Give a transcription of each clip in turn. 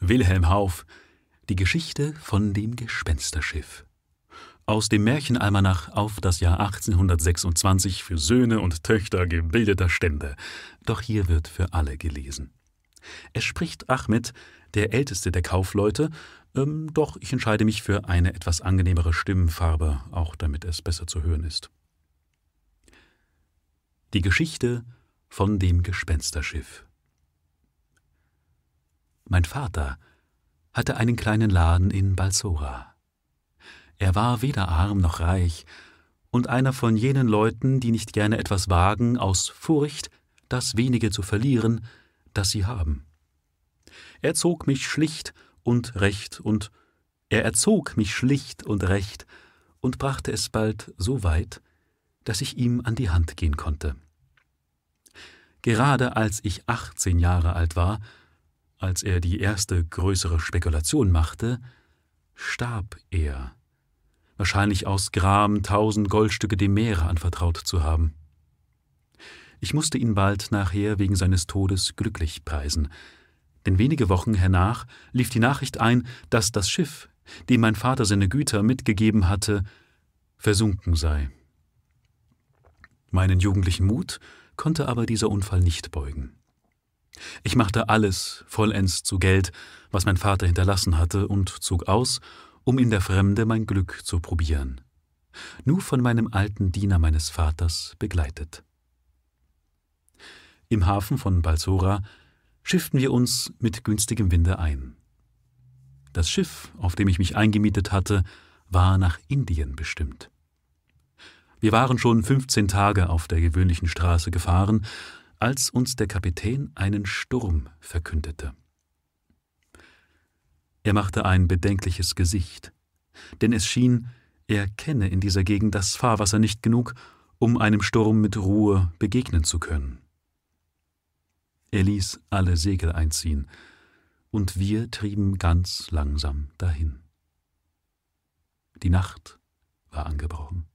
Wilhelm Hauff Die Geschichte von dem Gespensterschiff aus dem Märchenalmanach auf das Jahr 1826 für Söhne und Töchter gebildeter Stände. Doch hier wird für alle gelesen. Es spricht Ahmed, der älteste der Kaufleute, ähm, doch ich entscheide mich für eine etwas angenehmere Stimmfarbe, auch damit es besser zu hören ist. Die Geschichte von dem Gespensterschiff. Mein Vater hatte einen kleinen Laden in Balsora. Er war weder arm noch reich und einer von jenen Leuten, die nicht gerne etwas wagen aus Furcht, das wenige zu verlieren, das sie haben. Er zog mich schlicht und recht und er erzog mich schlicht und recht und brachte es bald so weit, dass ich ihm an die Hand gehen konnte. Gerade als ich achtzehn Jahre alt war, als er die erste größere Spekulation machte, starb er, wahrscheinlich aus Gram tausend Goldstücke dem Meere anvertraut zu haben. Ich musste ihn bald nachher wegen seines Todes glücklich preisen, denn wenige Wochen hernach lief die Nachricht ein, dass das Schiff, dem mein Vater seine Güter mitgegeben hatte, versunken sei. Meinen jugendlichen Mut konnte aber dieser Unfall nicht beugen. Ich machte alles vollends zu Geld, was mein Vater hinterlassen hatte, und zog aus, um in der Fremde mein Glück zu probieren. Nur von meinem alten Diener meines Vaters begleitet. Im Hafen von Balsora schifften wir uns mit günstigem Winde ein. Das Schiff, auf dem ich mich eingemietet hatte, war nach Indien bestimmt. Wir waren schon 15 Tage auf der gewöhnlichen Straße gefahren, als uns der Kapitän einen Sturm verkündete. Er machte ein bedenkliches Gesicht, denn es schien, er kenne in dieser Gegend das Fahrwasser nicht genug, um einem Sturm mit Ruhe begegnen zu können. Er ließ alle Segel einziehen, und wir trieben ganz langsam dahin. Die Nacht war angebrochen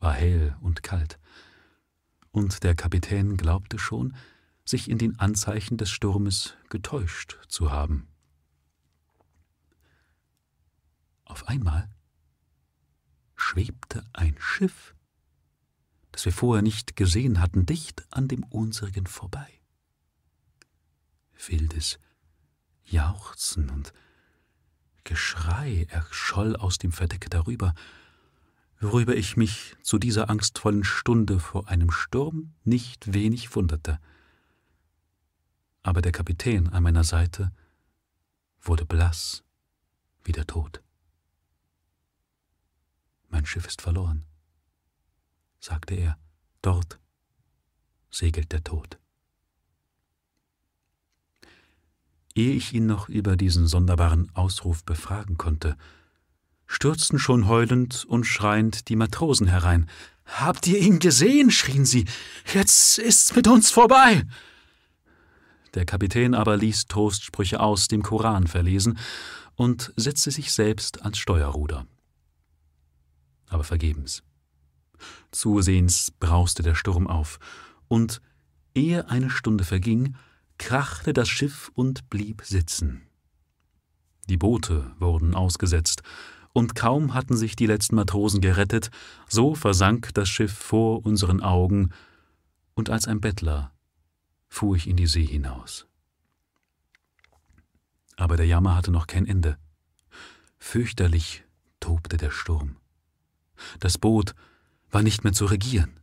war hell und kalt, und der Kapitän glaubte schon, sich in den Anzeichen des Sturmes getäuscht zu haben. Auf einmal schwebte ein Schiff, das wir vorher nicht gesehen hatten, dicht an dem unsrigen vorbei. Wildes Jauchzen und Geschrei erscholl aus dem Verdeck darüber, worüber ich mich zu dieser angstvollen Stunde vor einem Sturm nicht wenig wunderte. Aber der Kapitän an meiner Seite wurde blass wie der Tod. Mein Schiff ist verloren, sagte er, dort segelt der Tod. Ehe ich ihn noch über diesen sonderbaren Ausruf befragen konnte, stürzten schon heulend und schreiend die Matrosen herein. Habt ihr ihn gesehen? schrien sie. Jetzt ist's mit uns vorbei. Der Kapitän aber ließ Trostsprüche aus dem Koran verlesen und setzte sich selbst ans Steuerruder. Aber vergebens. Zusehends brauste der Sturm auf, und ehe eine Stunde verging, krachte das Schiff und blieb sitzen. Die Boote wurden ausgesetzt, und kaum hatten sich die letzten Matrosen gerettet, so versank das Schiff vor unseren Augen, und als ein Bettler fuhr ich in die See hinaus. Aber der Jammer hatte noch kein Ende. Fürchterlich tobte der Sturm. Das Boot war nicht mehr zu regieren.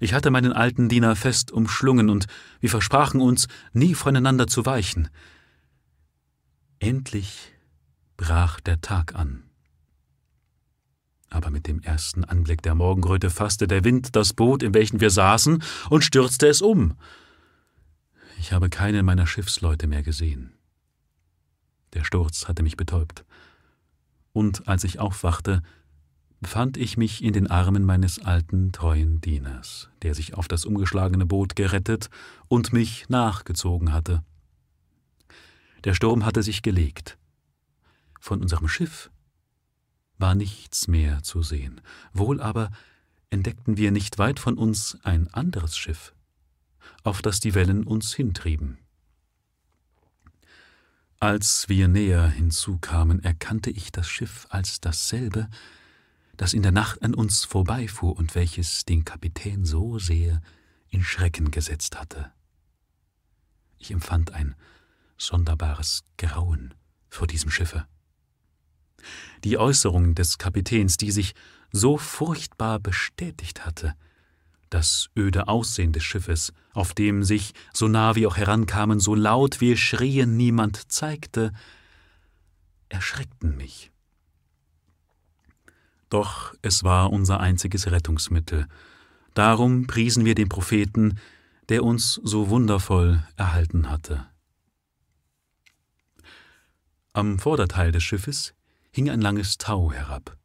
Ich hatte meinen alten Diener fest umschlungen, und wir versprachen uns, nie voneinander zu weichen. Endlich brach der Tag an aber mit dem ersten Anblick der Morgenröte fasste der Wind das Boot, in welchem wir saßen, und stürzte es um. Ich habe keine meiner Schiffsleute mehr gesehen. Der Sturz hatte mich betäubt. Und als ich aufwachte, befand ich mich in den Armen meines alten, treuen Dieners, der sich auf das umgeschlagene Boot gerettet und mich nachgezogen hatte. Der Sturm hatte sich gelegt. Von unserem Schiff war nichts mehr zu sehen. Wohl aber entdeckten wir nicht weit von uns ein anderes Schiff, auf das die Wellen uns hintrieben. Als wir näher hinzukamen, erkannte ich das Schiff als dasselbe, das in der Nacht an uns vorbeifuhr und welches den Kapitän so sehr in Schrecken gesetzt hatte. Ich empfand ein sonderbares Grauen vor diesem Schiffe. Die Äußerung des Kapitäns, die sich so furchtbar bestätigt hatte, das öde Aussehen des Schiffes, auf dem sich, so nah wir auch herankamen, so laut wir schrien, niemand zeigte, erschreckten mich. Doch es war unser einziges Rettungsmittel. Darum priesen wir den Propheten, der uns so wundervoll erhalten hatte. Am Vorderteil des Schiffes hing ein langes Tau herab.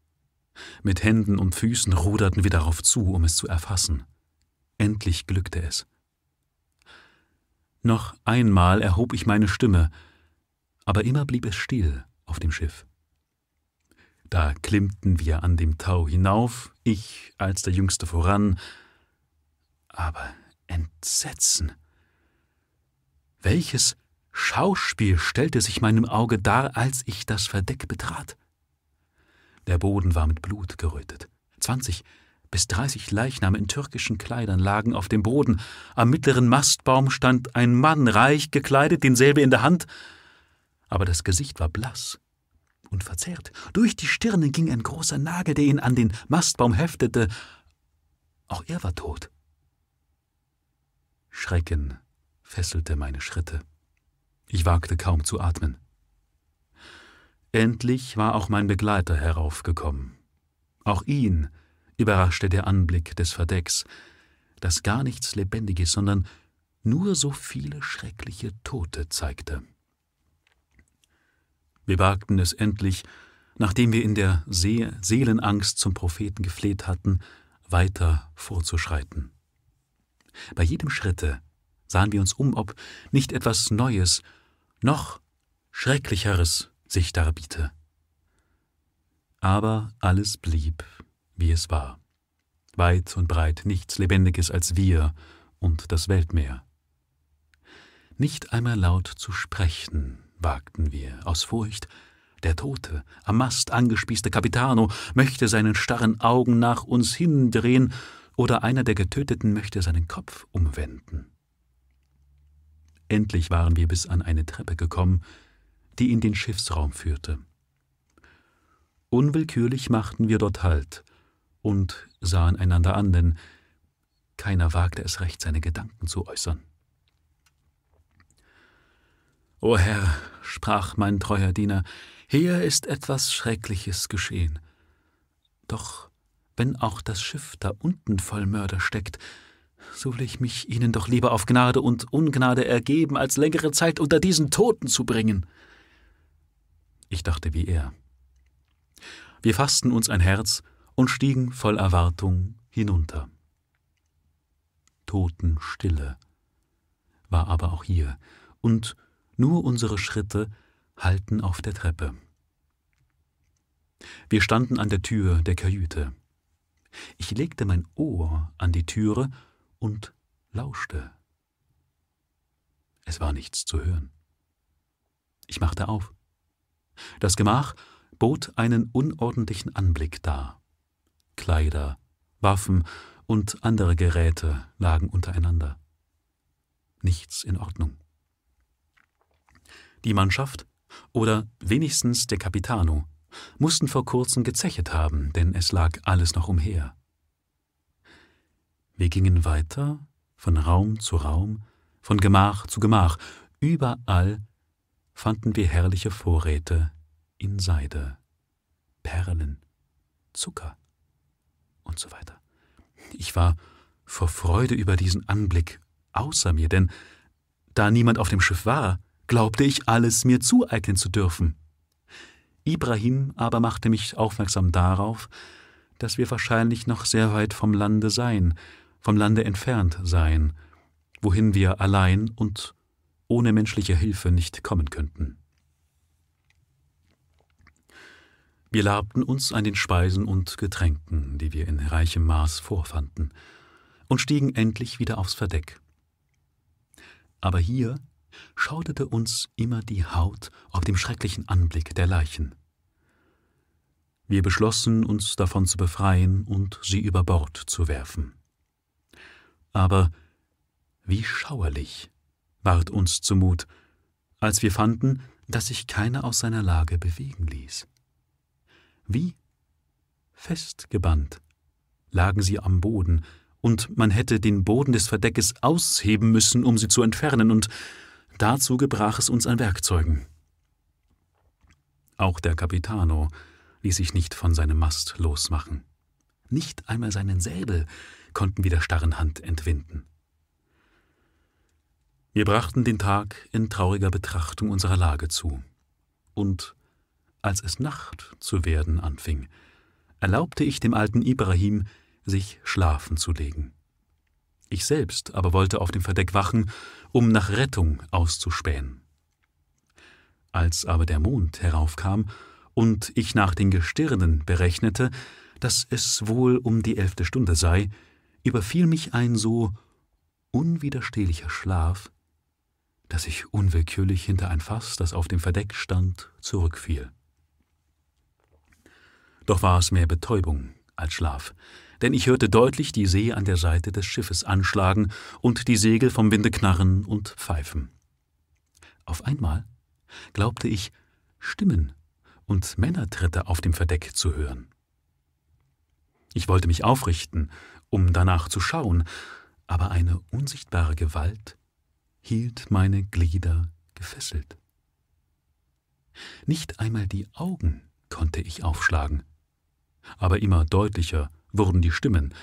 Mit Händen und Füßen ruderten wir darauf zu, um es zu erfassen. Endlich glückte es. Noch einmal erhob ich meine Stimme, aber immer blieb es still auf dem Schiff. Da klimmten wir an dem Tau hinauf, ich als der Jüngste voran, aber Entsetzen. Welches Schauspiel stellte sich meinem Auge dar, als ich das Verdeck betrat. Der Boden war mit Blut gerötet. Zwanzig bis dreißig Leichname in türkischen Kleidern lagen auf dem Boden. Am mittleren Mastbaum stand ein Mann, reich gekleidet, denselbe in der Hand, aber das Gesicht war blass und verzerrt. Durch die Stirne ging ein großer Nagel, der ihn an den Mastbaum heftete. Auch er war tot. Schrecken fesselte meine Schritte. Ich wagte kaum zu atmen. Endlich war auch mein Begleiter heraufgekommen. Auch ihn überraschte der Anblick des Verdecks, das gar nichts Lebendiges, sondern nur so viele schreckliche Tote zeigte. Wir wagten es endlich, nachdem wir in der See Seelenangst zum Propheten gefleht hatten, weiter vorzuschreiten. Bei jedem Schritte sahen wir uns um, ob nicht etwas Neues, noch Schrecklicheres sich darbiete. Aber alles blieb, wie es war. Weit und breit nichts Lebendiges als wir und das Weltmeer. Nicht einmal laut zu sprechen wagten wir, aus Furcht, der tote, am Mast angespießte Capitano möchte seinen starren Augen nach uns hindrehen, oder einer der Getöteten möchte seinen Kopf umwenden. Endlich waren wir bis an eine Treppe gekommen, die in den Schiffsraum führte. Unwillkürlich machten wir dort Halt und sahen einander an, denn keiner wagte es recht, seine Gedanken zu äußern. O Herr, sprach mein treuer Diener, hier ist etwas Schreckliches geschehen. Doch wenn auch das Schiff da unten voll Mörder steckt, so will ich mich ihnen doch lieber auf Gnade und Ungnade ergeben, als längere Zeit unter diesen Toten zu bringen. Ich dachte wie er. Wir fassten uns ein Herz und stiegen voll Erwartung hinunter. Totenstille war aber auch hier, und nur unsere Schritte hallten auf der Treppe. Wir standen an der Tür der Kajüte. Ich legte mein Ohr an die Türe und lauschte. Es war nichts zu hören. Ich machte auf. Das Gemach bot einen unordentlichen Anblick dar. Kleider, Waffen und andere Geräte lagen untereinander. Nichts in Ordnung. Die Mannschaft, oder wenigstens der Capitano, mussten vor kurzem gezechet haben, denn es lag alles noch umher. Wir gingen weiter, von Raum zu Raum, von Gemach zu Gemach. Überall fanden wir herrliche Vorräte in Seide, Perlen, Zucker und so weiter. Ich war vor Freude über diesen Anblick außer mir, denn da niemand auf dem Schiff war, glaubte ich, alles mir zueignen zu dürfen. Ibrahim aber machte mich aufmerksam darauf, dass wir wahrscheinlich noch sehr weit vom Lande seien vom Lande entfernt seien, wohin wir allein und ohne menschliche Hilfe nicht kommen könnten. Wir labten uns an den Speisen und Getränken, die wir in reichem Maß vorfanden, und stiegen endlich wieder aufs Verdeck. Aber hier schauderte uns immer die Haut auf dem schrecklichen Anblick der Leichen. Wir beschlossen, uns davon zu befreien und sie über Bord zu werfen. Aber wie schauerlich ward uns zumut, als wir fanden, dass sich keiner aus seiner Lage bewegen ließ. Wie festgebannt lagen sie am Boden, und man hätte den Boden des Verdeckes ausheben müssen, um sie zu entfernen, und dazu gebrach es uns an Werkzeugen. Auch der Capitano ließ sich nicht von seinem Mast losmachen. Nicht einmal seinen Säbel konnten wir der starren Hand entwinden. Wir brachten den Tag in trauriger Betrachtung unserer Lage zu. Und als es Nacht zu werden anfing, erlaubte ich dem alten Ibrahim, sich schlafen zu legen. Ich selbst aber wollte auf dem Verdeck wachen, um nach Rettung auszuspähen. Als aber der Mond heraufkam und ich nach den Gestirnen berechnete, dass es wohl um die elfte Stunde sei, überfiel mich ein so unwiderstehlicher Schlaf, dass ich unwillkürlich hinter ein Fass, das auf dem Verdeck stand, zurückfiel. Doch war es mehr Betäubung als Schlaf, denn ich hörte deutlich die See an der Seite des Schiffes anschlagen und die Segel vom Winde knarren und pfeifen. Auf einmal glaubte ich, Stimmen und Männertritte auf dem Verdeck zu hören. Ich wollte mich aufrichten, um danach zu schauen, aber eine unsichtbare Gewalt hielt meine Glieder gefesselt. Nicht einmal die Augen konnte ich aufschlagen, aber immer deutlicher wurden die Stimmen.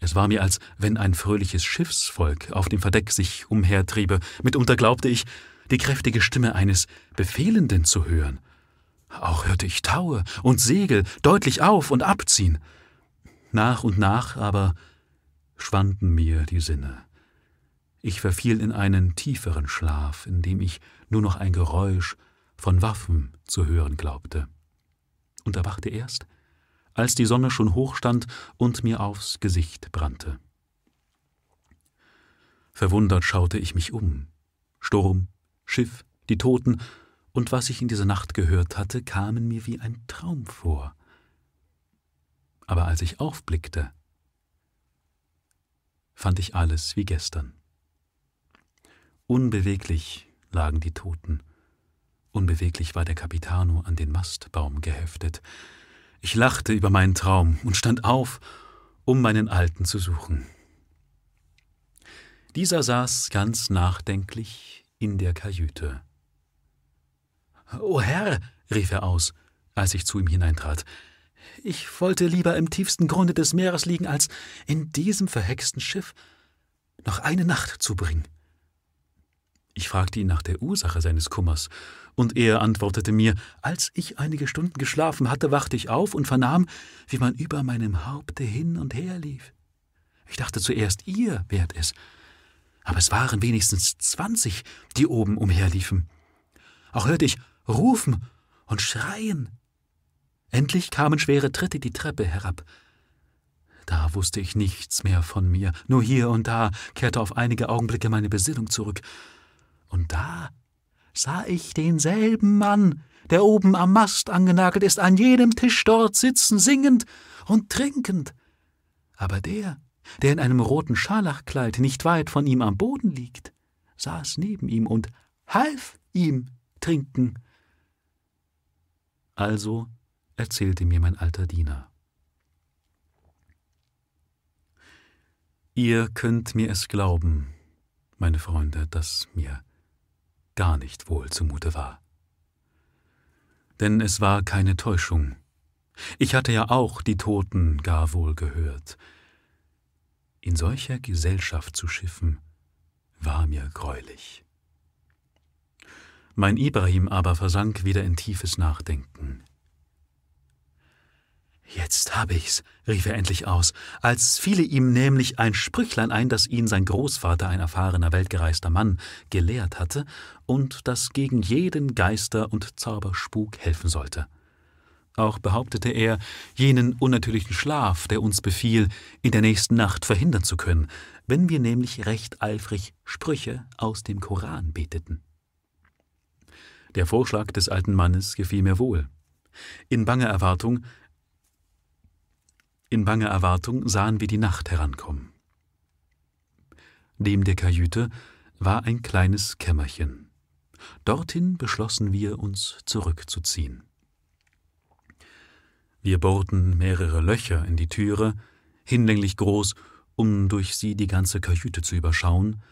Es war mir, als wenn ein fröhliches Schiffsvolk auf dem Verdeck sich umhertriebe. Mitunter glaubte ich, die kräftige Stimme eines Befehlenden zu hören. Auch hörte ich Taue und Segel deutlich auf und abziehen. Nach und nach aber schwanden mir die Sinne. Ich verfiel in einen tieferen Schlaf, in dem ich nur noch ein Geräusch von Waffen zu hören glaubte. Und erwachte erst, als die Sonne schon hoch stand und mir aufs Gesicht brannte. Verwundert schaute ich mich um. Sturm, Schiff, die Toten und was ich in dieser Nacht gehört hatte, kamen mir wie ein Traum vor. Aber als ich aufblickte, fand ich alles wie gestern. Unbeweglich lagen die Toten, unbeweglich war der Capitano an den Mastbaum geheftet, ich lachte über meinen Traum und stand auf, um meinen Alten zu suchen. Dieser saß ganz nachdenklich in der Kajüte. O Herr, rief er aus, als ich zu ihm hineintrat, ich wollte lieber im tiefsten Grunde des Meeres liegen, als in diesem verhexten Schiff noch eine Nacht zubringen. Ich fragte ihn nach der Ursache seines Kummers, und er antwortete mir, als ich einige Stunden geschlafen hatte, wachte ich auf und vernahm, wie man über meinem Haupte hin und her lief. Ich dachte zuerst, ihr wärt es, aber es waren wenigstens zwanzig, die oben umherliefen. Auch hörte ich rufen und schreien. Endlich kamen schwere Tritte die Treppe herab. Da wusste ich nichts mehr von mir, nur hier und da kehrte auf einige Augenblicke meine Besinnung zurück, und da sah ich denselben Mann, der oben am Mast angenagelt ist, an jedem Tisch dort sitzen, singend und trinkend. Aber der, der in einem roten Scharlachkleid nicht weit von ihm am Boden liegt, saß neben ihm und half ihm trinken. Also erzählte mir mein alter Diener. Ihr könnt mir es glauben, meine Freunde, dass mir gar nicht wohl zumute war. Denn es war keine Täuschung. Ich hatte ja auch die Toten gar wohl gehört. In solcher Gesellschaft zu schiffen, war mir greulich. Mein Ibrahim aber versank wieder in tiefes Nachdenken. Jetzt habe ich's, rief er endlich aus, als fiele ihm nämlich ein Sprüchlein ein, das ihn sein Großvater, ein erfahrener, weltgereister Mann, gelehrt hatte und das gegen jeden Geister und Zauberspuk helfen sollte. Auch behauptete er, jenen unnatürlichen Schlaf, der uns befiel, in der nächsten Nacht verhindern zu können, wenn wir nämlich recht eifrig Sprüche aus dem Koran beteten. Der Vorschlag des alten Mannes gefiel mir wohl. In banger Erwartung, in banger Erwartung sahen wir die Nacht herankommen. Neben der Kajüte war ein kleines Kämmerchen. Dorthin beschlossen wir, uns zurückzuziehen. Wir bohrten mehrere Löcher in die Türe, hinlänglich groß, um durch sie die ganze Kajüte zu überschauen,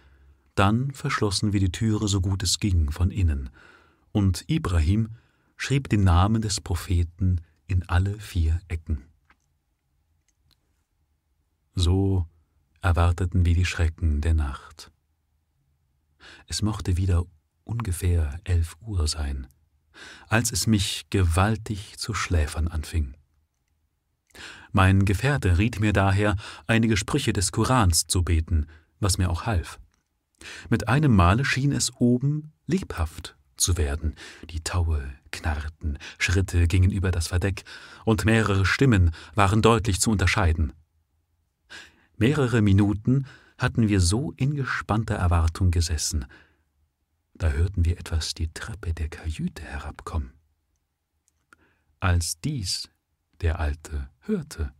dann verschlossen wir die Türe so gut es ging von innen, und Ibrahim schrieb den Namen des Propheten in alle vier Ecken. So erwarteten wir die Schrecken der Nacht. Es mochte wieder ungefähr elf Uhr sein, als es mich gewaltig zu schläfern anfing. Mein Gefährte riet mir daher, einige Sprüche des Korans zu beten, was mir auch half. Mit einem Male schien es oben lebhaft zu werden. Die Taue knarrten, Schritte gingen über das Verdeck, und mehrere Stimmen waren deutlich zu unterscheiden. Mehrere Minuten hatten wir so in gespannter Erwartung gesessen. Da hörten wir etwas die Treppe der Kajüte herabkommen. Als dies der Alte hörte,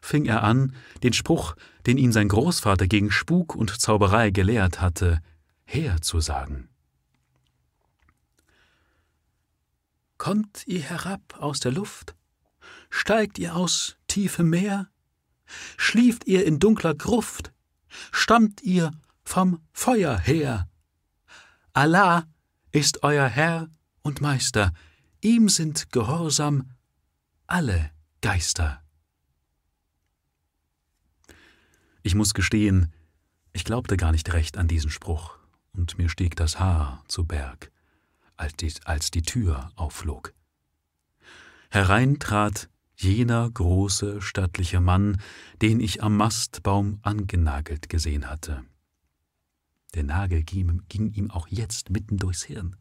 fing er an, den Spruch, den ihn sein Großvater gegen Spuk und Zauberei gelehrt hatte, herzusagen. Kommt ihr herab aus der Luft? Steigt ihr aus tiefem Meer? Schlieft ihr in dunkler Gruft? Stammt ihr vom Feuer her? Allah ist euer Herr und Meister, ihm sind gehorsam alle Geister. Ich muss gestehen, ich glaubte gar nicht recht an diesen Spruch, und mir stieg das Haar zu Berg als die, als die Tür aufflog. Herein trat jener große, stattliche Mann, den ich am Mastbaum angenagelt gesehen hatte. Der Nagel ging, ihm auch jetzt mitten durchs Hirn.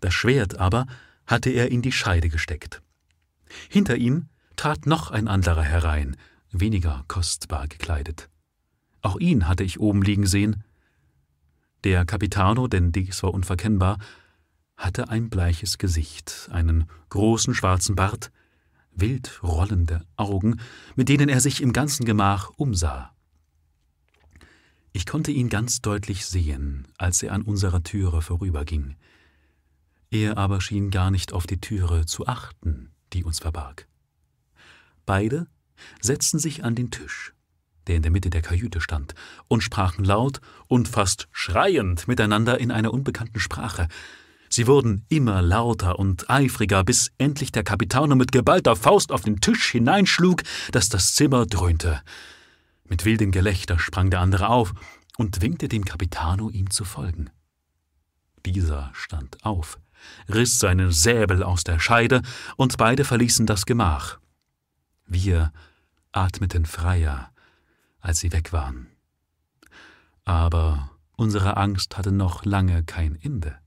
Das Schwert aber hatte er in die Scheide gesteckt. Hinter ihm trat noch ein anderer herein, weniger kostbar gekleidet. Auch ihn hatte ich oben liegen sehen. Der Capitano, denn dies war unverkennbar, hatte ein bleiches Gesicht, einen großen schwarzen Bart, wild rollende Augen, mit denen er sich im ganzen Gemach umsah. Ich konnte ihn ganz deutlich sehen, als er an unserer Türe vorüberging. Er aber schien gar nicht auf die Türe zu achten, die uns verbarg. Beide setzten sich an den Tisch, der in der Mitte der Kajüte stand, und sprachen laut und fast schreiend miteinander in einer unbekannten Sprache, Sie wurden immer lauter und eifriger, bis endlich der Capitano mit geballter Faust auf den Tisch hineinschlug, dass das Zimmer dröhnte. Mit wildem Gelächter sprang der andere auf und winkte dem Capitano, ihm zu folgen. Dieser stand auf, riss seinen Säbel aus der Scheide, und beide verließen das Gemach. Wir atmeten freier, als sie weg waren. Aber unsere Angst hatte noch lange kein Ende.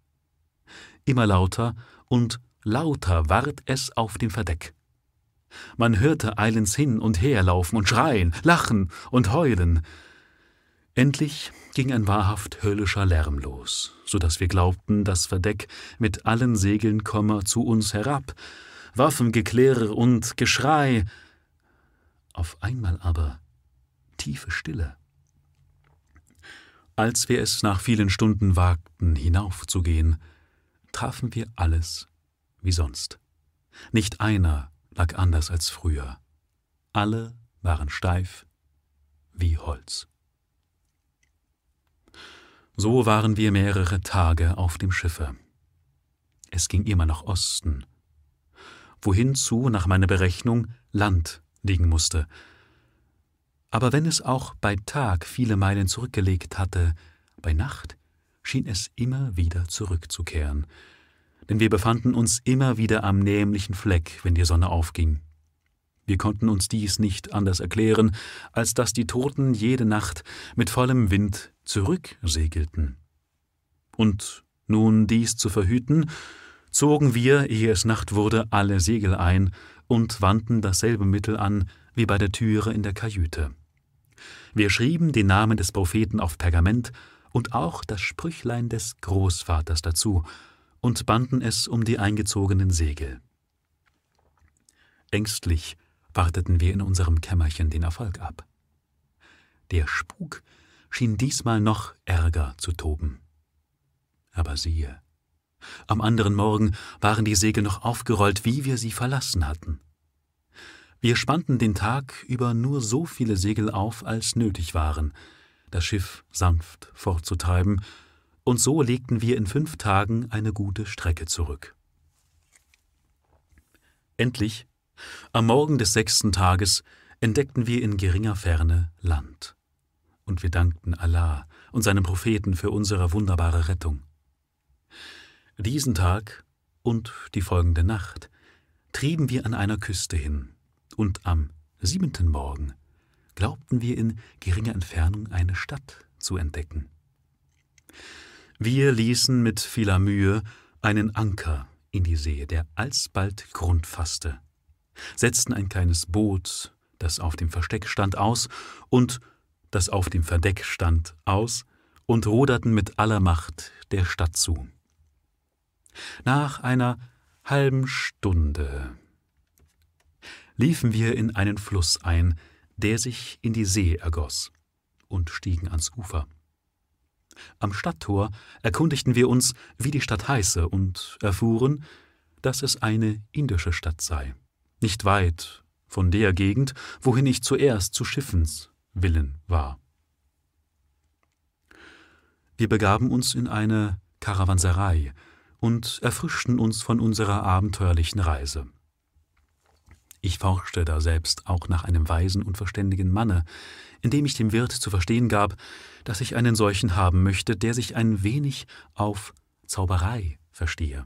Immer lauter und lauter ward es auf dem Verdeck. Man hörte eilends hin und her laufen und schreien, lachen und heulen. Endlich ging ein wahrhaft höllischer Lärm los, so dass wir glaubten, das Verdeck mit allen Segeln komme zu uns herab, Waffengeklirr und Geschrei. Auf einmal aber tiefe Stille. Als wir es nach vielen Stunden wagten, hinaufzugehen, trafen wir alles wie sonst. Nicht einer lag anders als früher. Alle waren steif wie Holz. So waren wir mehrere Tage auf dem Schiffe. Es ging immer nach Osten, wohin zu, nach meiner Berechnung, Land liegen musste. Aber wenn es auch bei Tag viele Meilen zurückgelegt hatte, bei Nacht schien es immer wieder zurückzukehren, denn wir befanden uns immer wieder am nämlichen Fleck, wenn die Sonne aufging. Wir konnten uns dies nicht anders erklären, als dass die Toten jede Nacht mit vollem Wind zurücksegelten. Und nun dies zu verhüten, zogen wir, ehe es Nacht wurde, alle Segel ein und wandten dasselbe Mittel an wie bei der Türe in der Kajüte. Wir schrieben den Namen des Propheten auf Pergament und auch das Sprüchlein des Großvaters dazu und banden es um die eingezogenen Segel. Ängstlich warteten wir in unserem Kämmerchen den Erfolg ab. Der Spuk schien diesmal noch ärger zu toben. Aber siehe, am anderen Morgen waren die Segel noch aufgerollt, wie wir sie verlassen hatten. Wir spannten den Tag über nur so viele Segel auf, als nötig waren, das Schiff sanft fortzutreiben, und so legten wir in fünf Tagen eine gute Strecke zurück. Endlich, am Morgen des sechsten Tages, entdeckten wir in geringer Ferne Land. Und wir dankten Allah und seinem Propheten für unsere wunderbare Rettung. Diesen Tag und die folgende Nacht trieben wir an einer Küste hin, und am siebenten Morgen glaubten wir in geringer Entfernung eine Stadt zu entdecken. Wir ließen mit vieler Mühe einen Anker in die See, der alsbald Grund fasste, setzten ein kleines Boot, das auf dem Versteck stand, aus und das auf dem Verdeck stand, aus und ruderten mit aller Macht der Stadt zu. Nach einer halben Stunde liefen wir in einen Fluss ein, der sich in die See ergoss, und stiegen ans Ufer. Am Stadttor erkundigten wir uns, wie die Stadt heiße, und erfuhren, dass es eine indische Stadt sei, nicht weit von der Gegend, wohin ich zuerst zu Schiffens willen war. Wir begaben uns in eine Karawanserei und erfrischten uns von unserer abenteuerlichen Reise. Ich forschte da selbst auch nach einem weisen und verständigen Manne, indem ich dem Wirt zu verstehen gab, dass ich einen solchen haben möchte, der sich ein wenig auf Zauberei verstehe.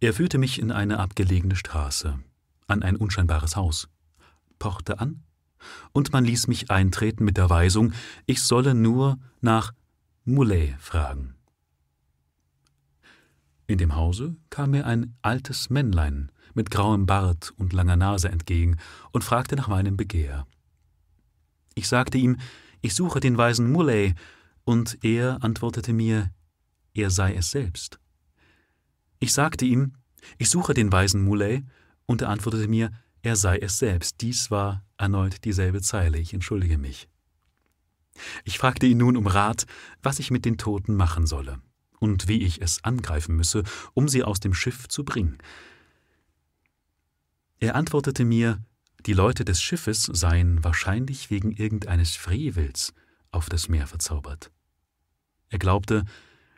Er führte mich in eine abgelegene Straße, an ein unscheinbares Haus, pochte an, und man ließ mich eintreten mit der Weisung, ich solle nur nach Moulet fragen. In dem Hause kam mir ein altes Männlein mit grauem Bart und langer Nase entgegen und fragte nach meinem Begehr. Ich sagte ihm, ich suche den weisen Muley, und er antwortete mir, er sei es selbst. Ich sagte ihm, ich suche den weisen Muley, und er antwortete mir, er sei es selbst. Dies war erneut dieselbe Zeile, ich entschuldige mich. Ich fragte ihn nun um Rat, was ich mit den Toten machen solle und wie ich es angreifen müsse, um sie aus dem Schiff zu bringen. Er antwortete mir, die Leute des Schiffes seien wahrscheinlich wegen irgendeines Frevels auf das Meer verzaubert. Er glaubte,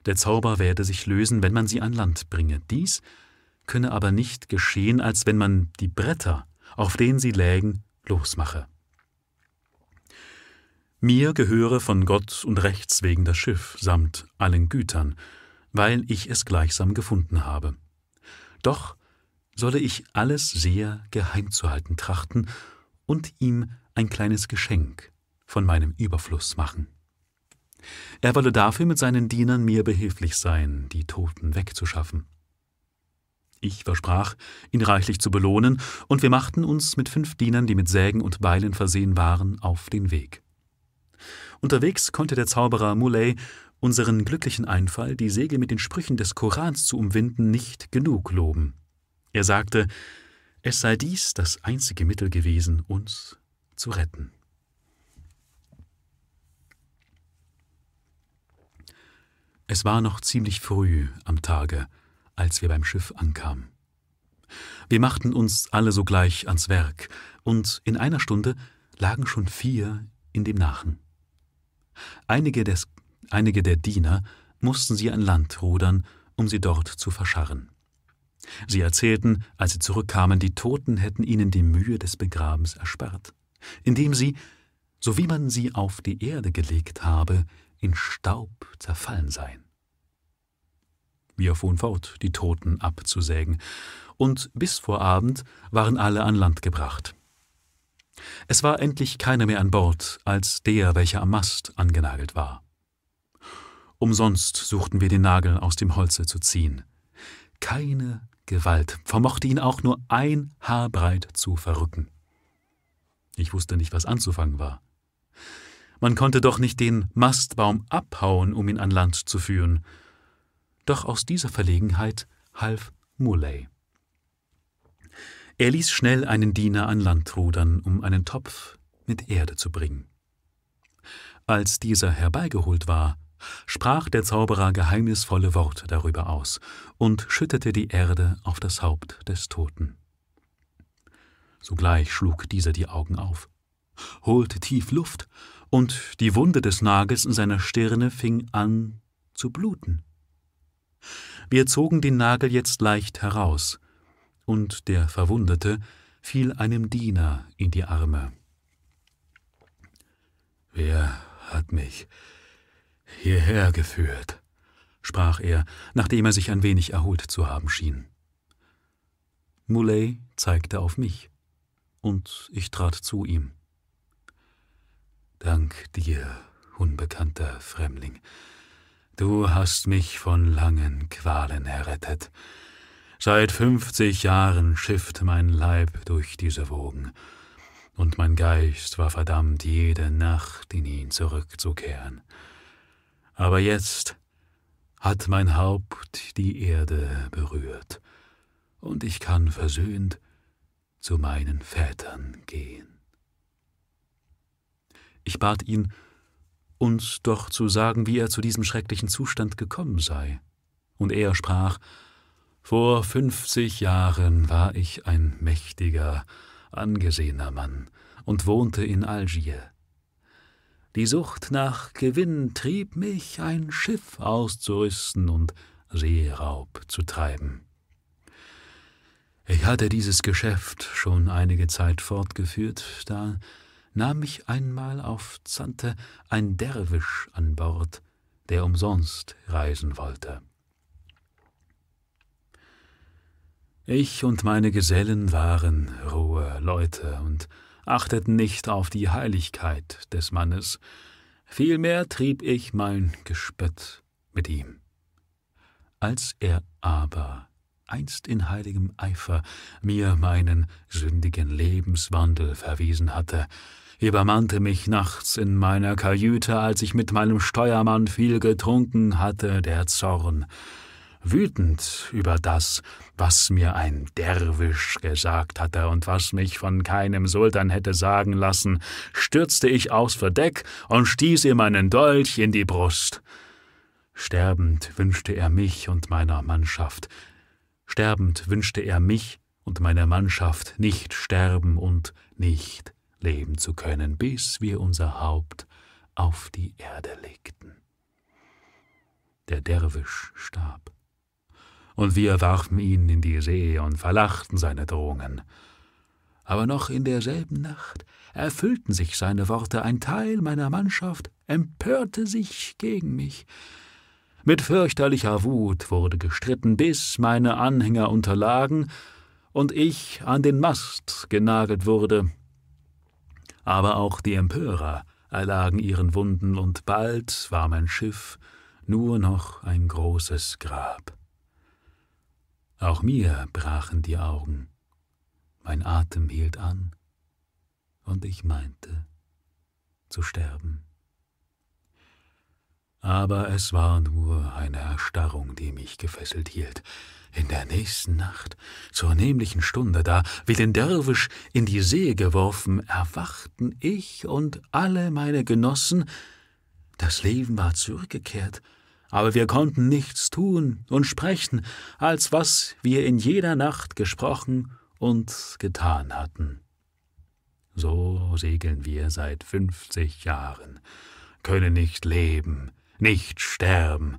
der Zauber werde sich lösen, wenn man sie an Land bringe. Dies könne aber nicht geschehen, als wenn man die Bretter, auf denen sie lägen, losmache. Mir gehöre von Gott und Rechts wegen das Schiff samt allen Gütern, weil ich es gleichsam gefunden habe. Doch solle ich alles sehr geheim zu halten trachten und ihm ein kleines Geschenk von meinem Überfluss machen. Er wolle dafür mit seinen Dienern mir behilflich sein, die Toten wegzuschaffen. Ich versprach, ihn reichlich zu belohnen, und wir machten uns mit fünf Dienern, die mit Sägen und Beilen versehen waren, auf den Weg. Unterwegs konnte der Zauberer Muley unseren glücklichen Einfall, die Segel mit den Sprüchen des Korans zu umwinden, nicht genug loben. Er sagte, es sei dies das einzige Mittel gewesen, uns zu retten. Es war noch ziemlich früh am Tage, als wir beim Schiff ankamen. Wir machten uns alle sogleich ans Werk, und in einer Stunde lagen schon vier in dem Nachen. Einige, des, einige der Diener mussten sie an Land rudern, um sie dort zu verscharren. Sie erzählten, als sie zurückkamen, die Toten hätten ihnen die Mühe des Begrabens erspart, indem sie, so wie man sie auf die Erde gelegt habe, in Staub zerfallen seien. Wir fuhren fort, die Toten abzusägen, und bis vor Abend waren alle an Land gebracht. Es war endlich keiner mehr an Bord als der, welcher am Mast angenagelt war. Umsonst suchten wir den Nagel aus dem Holze zu ziehen Keine Gewalt vermochte ihn auch nur ein Haar breit zu verrücken. Ich wusste nicht, was anzufangen war. Man konnte doch nicht den Mastbaum abhauen, um ihn an Land zu führen. Doch aus dieser Verlegenheit half Muley. Er ließ schnell einen Diener an Land rudern, um einen Topf mit Erde zu bringen. Als dieser herbeigeholt war, sprach der Zauberer geheimnisvolle Worte darüber aus und schüttete die Erde auf das Haupt des Toten. Sogleich schlug dieser die Augen auf, holte tief Luft, und die Wunde des Nagels in seiner Stirne fing an zu bluten. Wir zogen den Nagel jetzt leicht heraus, und der Verwundete fiel einem Diener in die Arme. Wer hat mich hierher geführt? sprach er, nachdem er sich ein wenig erholt zu haben schien. Muley zeigte auf mich, und ich trat zu ihm. Dank dir, unbekannter Fremdling, du hast mich von langen Qualen errettet. Seit fünfzig Jahren schifft mein Leib durch diese Wogen, und mein Geist war verdammt, jede Nacht in ihn zurückzukehren. Aber jetzt hat mein Haupt die Erde berührt, und ich kann versöhnt zu meinen Vätern gehen. Ich bat ihn, uns doch zu sagen, wie er zu diesem schrecklichen Zustand gekommen sei. Und er sprach, Vor fünfzig Jahren war ich ein mächtiger, angesehener Mann und wohnte in Algier. Die Sucht nach Gewinn trieb mich, ein Schiff auszurüsten und Seeraub zu treiben. Ich hatte dieses Geschäft schon einige Zeit fortgeführt, da nahm mich einmal auf Zante ein Derwisch an Bord, der umsonst reisen wollte. Ich und meine Gesellen waren rohe Leute und achteten nicht auf die Heiligkeit des Mannes, vielmehr trieb ich mein Gespött mit ihm. Als er aber einst in heiligem Eifer mir meinen sündigen Lebenswandel verwiesen hatte, übermannte mich nachts in meiner Kajüte, als ich mit meinem Steuermann viel getrunken hatte, der Zorn, wütend über das, was mir ein Derwisch gesagt hatte und was mich von keinem Sultan hätte sagen lassen, stürzte ich aufs Verdeck und stieß ihm einen Dolch in die Brust. Sterbend wünschte er mich und meiner Mannschaft, sterbend wünschte er mich und meiner Mannschaft nicht sterben und nicht leben zu können, bis wir unser Haupt auf die Erde legten. Der Derwisch starb und wir warfen ihn in die See und verlachten seine Drohungen. Aber noch in derselben Nacht erfüllten sich seine Worte, ein Teil meiner Mannschaft empörte sich gegen mich. Mit fürchterlicher Wut wurde gestritten, bis meine Anhänger unterlagen und ich an den Mast genagelt wurde. Aber auch die Empörer erlagen ihren Wunden, und bald war mein Schiff nur noch ein großes Grab. Auch mir brachen die Augen, mein Atem hielt an, und ich meinte zu sterben. Aber es war nur eine Erstarrung, die mich gefesselt hielt. In der nächsten Nacht, zur nämlichen Stunde, da, wie den Derwisch in die See geworfen, erwachten ich und alle meine Genossen, das Leben war zurückgekehrt, aber wir konnten nichts tun und sprechen, als was wir in jeder Nacht gesprochen und getan hatten. So segeln wir seit fünfzig Jahren, können nicht leben, nicht sterben.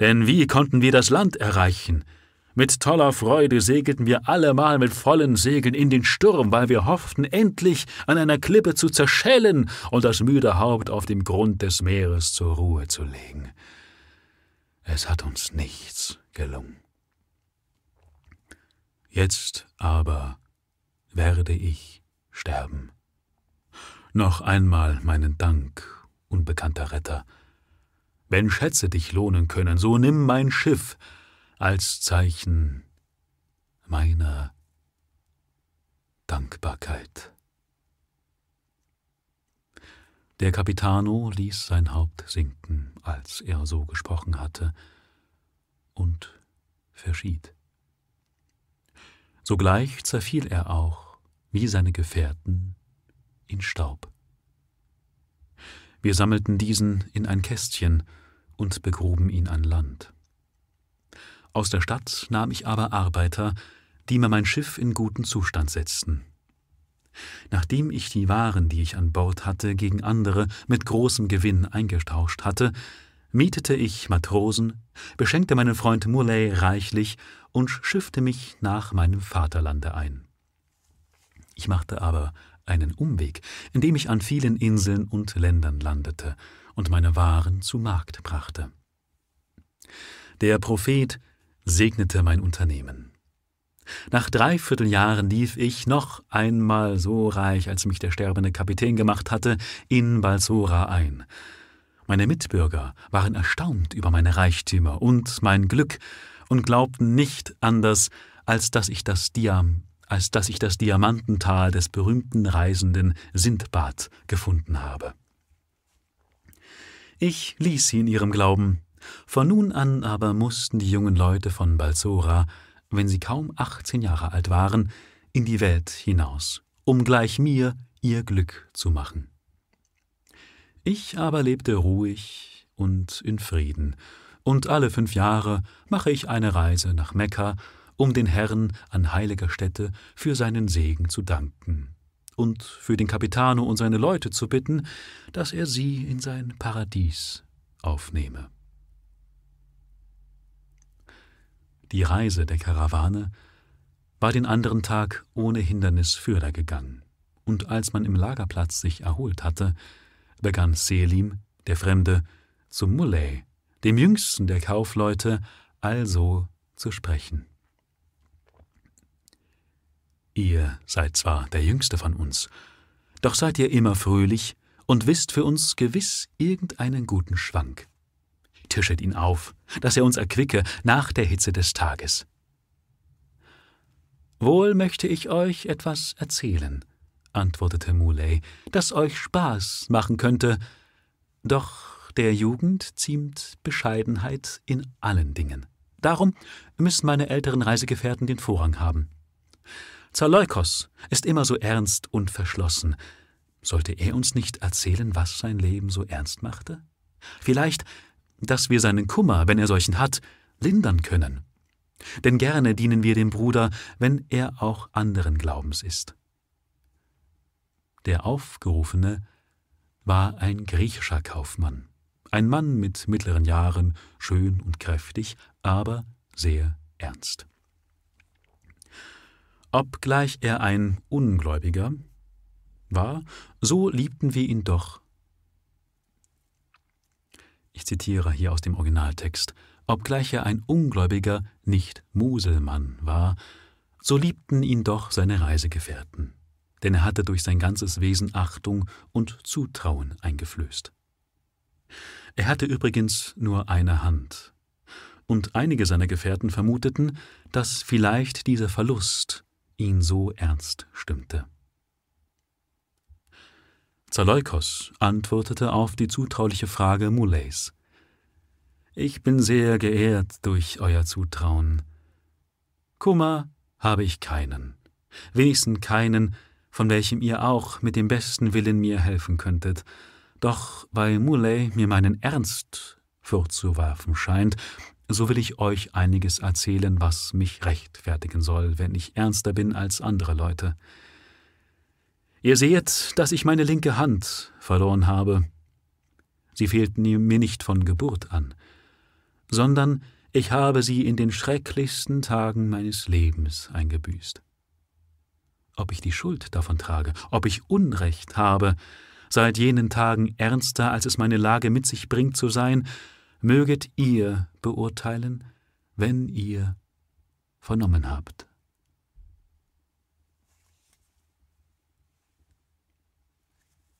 Denn wie konnten wir das Land erreichen? Mit toller Freude segelten wir allemal mit vollen Segeln in den Sturm, weil wir hofften, endlich an einer Klippe zu zerschellen und das müde Haupt auf dem Grund des Meeres zur Ruhe zu legen. Es hat uns nichts gelungen. Jetzt aber werde ich sterben. Noch einmal meinen Dank, unbekannter Retter. Wenn Schätze dich lohnen können, so nimm mein Schiff, als Zeichen meiner Dankbarkeit. Der Capitano ließ sein Haupt sinken, als er so gesprochen hatte, und verschied. Sogleich zerfiel er auch, wie seine Gefährten, in Staub. Wir sammelten diesen in ein Kästchen und begruben ihn an Land. Aus der Stadt nahm ich aber Arbeiter, die mir mein Schiff in guten Zustand setzten. Nachdem ich die Waren, die ich an Bord hatte, gegen andere mit großem Gewinn eingetauscht hatte, mietete ich Matrosen, beschenkte meinen Freund Murley reichlich und schiffte mich nach meinem Vaterlande ein. Ich machte aber einen Umweg, indem ich an vielen Inseln und Ländern landete und meine Waren zu Markt brachte. Der Prophet segnete mein Unternehmen. Nach dreiviertel Jahren lief ich noch einmal so reich, als mich der sterbende Kapitän gemacht hatte, in Balsora ein. Meine Mitbürger waren erstaunt über meine Reichtümer und mein Glück und glaubten nicht anders, als dass ich das Diam, als dass ich das Diamantental des berühmten Reisenden Sindbad gefunden habe. Ich ließ sie in ihrem Glauben, von nun an aber mussten die jungen Leute von Balsora, wenn sie kaum achtzehn Jahre alt waren, in die Welt hinaus, um gleich mir ihr Glück zu machen. Ich aber lebte ruhig und in Frieden, und alle fünf Jahre mache ich eine Reise nach Mekka, um den Herrn an heiliger Stätte für seinen Segen zu danken und für den Capitano und seine Leute zu bitten, dass er sie in sein Paradies aufnehme. Die Reise der Karawane war den anderen Tag ohne Hindernis fürder gegangen, und als man im Lagerplatz sich erholt hatte, begann Selim, der Fremde, zum Muley, dem jüngsten der Kaufleute, also zu sprechen. Ihr seid zwar der jüngste von uns, doch seid ihr immer fröhlich und wisst für uns gewiss irgendeinen guten Schwank tischet ihn auf, dass er uns erquicke nach der Hitze des Tages. Wohl möchte ich euch etwas erzählen, antwortete Muley, das euch Spaß machen könnte, doch der Jugend ziemt Bescheidenheit in allen Dingen. Darum müssen meine älteren Reisegefährten den Vorrang haben. Zaleukos ist immer so ernst und verschlossen. Sollte er uns nicht erzählen, was sein Leben so ernst machte? Vielleicht dass wir seinen Kummer, wenn er solchen hat, lindern können. Denn gerne dienen wir dem Bruder, wenn er auch anderen Glaubens ist. Der Aufgerufene war ein griechischer Kaufmann, ein Mann mit mittleren Jahren, schön und kräftig, aber sehr ernst. Obgleich er ein Ungläubiger war, so liebten wir ihn doch ich zitiere hier aus dem Originaltext, obgleich er ein Ungläubiger, nicht Muselmann war, so liebten ihn doch seine Reisegefährten, denn er hatte durch sein ganzes Wesen Achtung und Zutrauen eingeflößt. Er hatte übrigens nur eine Hand, und einige seiner Gefährten vermuteten, dass vielleicht dieser Verlust ihn so ernst stimmte. Zaleukos antwortete auf die zutrauliche Frage Muleys. Ich bin sehr geehrt durch euer Zutrauen. Kummer habe ich keinen, wenigstens keinen, von welchem ihr auch mit dem besten Willen mir helfen könntet. Doch weil Muley mir meinen Ernst vorzuwerfen scheint, so will ich euch einiges erzählen, was mich rechtfertigen soll, wenn ich ernster bin als andere Leute. Ihr seht, dass ich meine linke Hand verloren habe. Sie fehlt mir nicht von Geburt an, sondern ich habe sie in den schrecklichsten Tagen meines Lebens eingebüßt. Ob ich die Schuld davon trage, ob ich Unrecht habe, seit jenen Tagen ernster, als es meine Lage mit sich bringt zu sein, möget ihr beurteilen, wenn ihr vernommen habt.